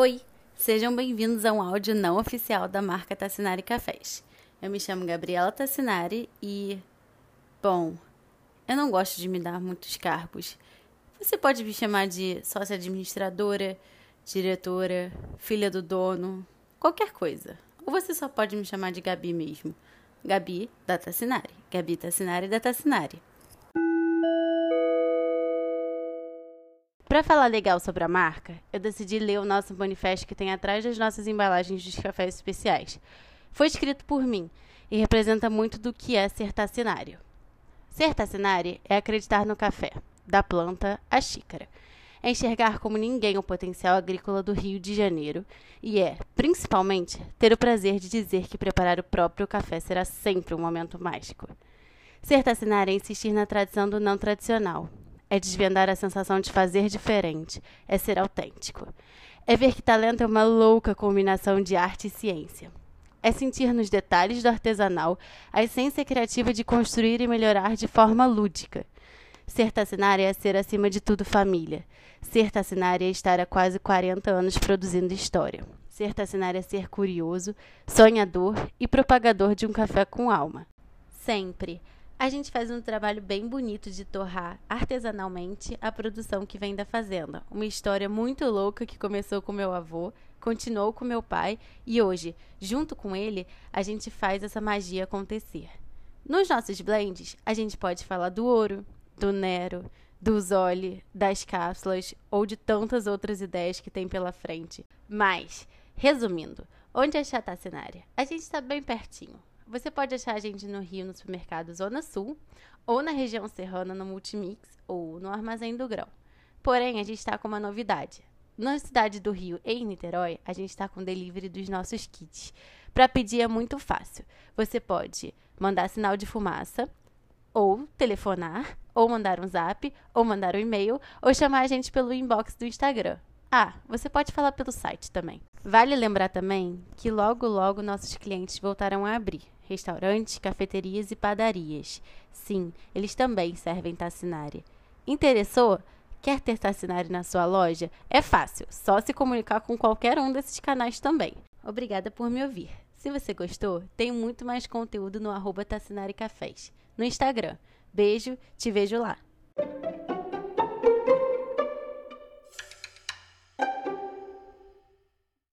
Oi, sejam bem-vindos a um áudio não oficial da marca Tassinari Cafés. Eu me chamo Gabriela Tassinari e. Bom, eu não gosto de me dar muitos cargos. Você pode me chamar de sócia administradora, diretora, filha do dono, qualquer coisa. Ou você só pode me chamar de Gabi mesmo. Gabi da Tassinari. Gabi Tassinari da Tassinari. Para falar legal sobre a marca, eu decidi ler o nosso manifesto que tem atrás das nossas embalagens dos cafés especiais. Foi escrito por mim e representa muito do que é ser tacinário. Ser tacinário é acreditar no café, da planta à xícara. É enxergar como ninguém o potencial agrícola do Rio de Janeiro e é, principalmente, ter o prazer de dizer que preparar o próprio café será sempre um momento mágico. Ser tacinário é insistir na tradição do não tradicional, é desvendar a sensação de fazer diferente, é ser autêntico. É ver que talento é uma louca combinação de arte e ciência. É sentir nos detalhes do artesanal a essência criativa de construir e melhorar de forma lúdica. Ser tacinária é ser, acima de tudo, família. Ser tacinária é estar há quase 40 anos produzindo história. Ser tacinária é ser curioso, sonhador e propagador de um café com alma. Sempre a gente faz um trabalho bem bonito de torrar artesanalmente a produção que vem da fazenda. Uma história muito louca que começou com meu avô, continuou com meu pai e hoje, junto com ele, a gente faz essa magia acontecer. Nos nossos blends, a gente pode falar do ouro, do Nero, do Zoli, das cápsulas ou de tantas outras ideias que tem pela frente. Mas, resumindo, onde achar a Tacinária? A gente está bem pertinho. Você pode achar a gente no Rio, no supermercado Zona Sul, ou na região serrana no Multimix, ou no Armazém do Grão. Porém, a gente está com uma novidade. Na cidade do Rio e em Niterói, a gente está com delivery dos nossos kits. Para pedir é muito fácil. Você pode mandar sinal de fumaça, ou telefonar, ou mandar um zap, ou mandar um e-mail, ou chamar a gente pelo inbox do Instagram. Ah, você pode falar pelo site também. Vale lembrar também que logo logo nossos clientes voltarão a abrir restaurantes, cafeterias e padarias. Sim, eles também servem Tassinari. Interessou? Quer ter Tassinari na sua loja? É fácil, só se comunicar com qualquer um desses canais também. Obrigada por me ouvir. Se você gostou, tem muito mais conteúdo no arroba Cafés, no Instagram. Beijo, te vejo lá.